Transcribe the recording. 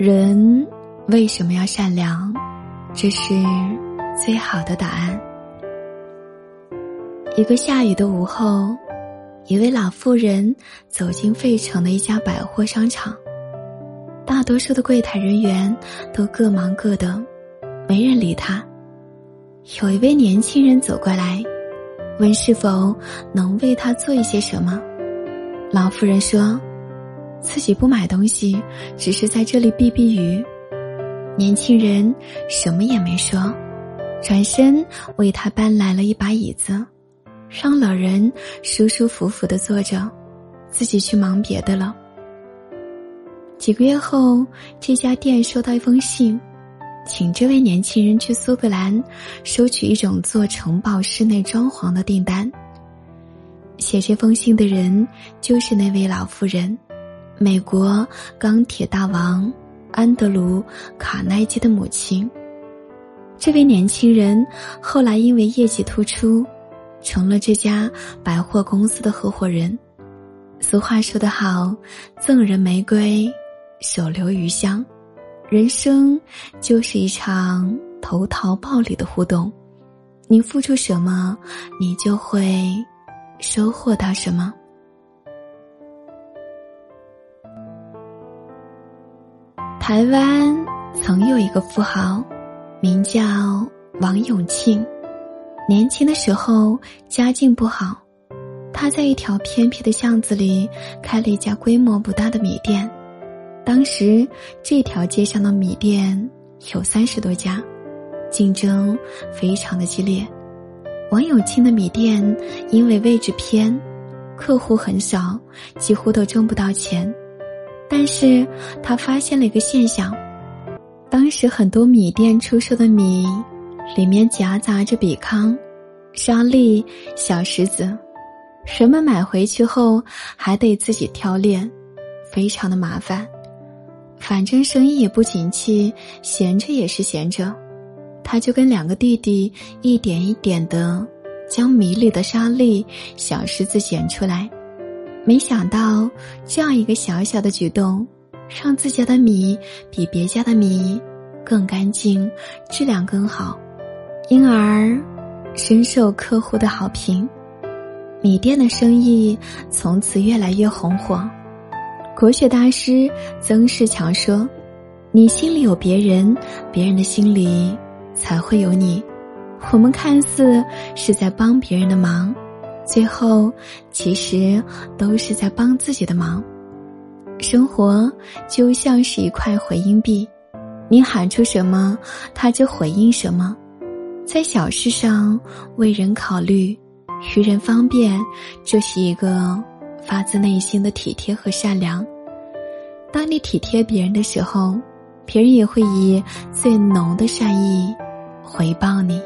人为什么要善良？这是最好的答案。一个下雨的午后，一位老妇人走进费城的一家百货商场。大多数的柜台人员都各忙各的，没人理他。有一位年轻人走过来，问是否能为他做一些什么。老妇人说。自己不买东西，只是在这里避避雨。年轻人什么也没说，转身为他搬来了一把椅子，让老人舒舒服服的坐着，自己去忙别的了。几个月后，这家店收到一封信，请这位年轻人去苏格兰收取一种做城堡室内装潢的订单。写这封信的人就是那位老妇人。美国钢铁大王安德鲁·卡耐基的母亲。这位年轻人后来因为业绩突出，成了这家百货公司的合伙人。俗话说得好：“赠人玫瑰，手留余香。”人生就是一场投桃报李的互动，你付出什么，你就会收获到什么。台湾曾有一个富豪，名叫王永庆。年轻的时候家境不好，他在一条偏僻的巷子里开了一家规模不大的米店。当时这条街上的米店有三十多家，竞争非常的激烈。王永庆的米店因为位置偏，客户很少，几乎都挣不到钱。但是他发现了一个现象，当时很多米店出售的米，里面夹杂着比糠、沙粒、小石子，人们买回去后还得自己挑炼，非常的麻烦。反正生意也不景气，闲着也是闲着，他就跟两个弟弟一点一点的将米里的沙粒、小石子捡出来。没想到，这样一个小小的举动，让自家的米比别家的米更干净，质量更好，因而深受客户的好评。米店的生意从此越来越红火。国学大师曾仕强说：“你心里有别人，别人的心里才会有你。”我们看似是在帮别人的忙。最后，其实都是在帮自己的忙。生活就像是一块回音壁，你喊出什么，它就回应什么。在小事上为人考虑，于人方便，这是一个发自内心的体贴和善良。当你体贴别人的时候，别人也会以最浓的善意回报你。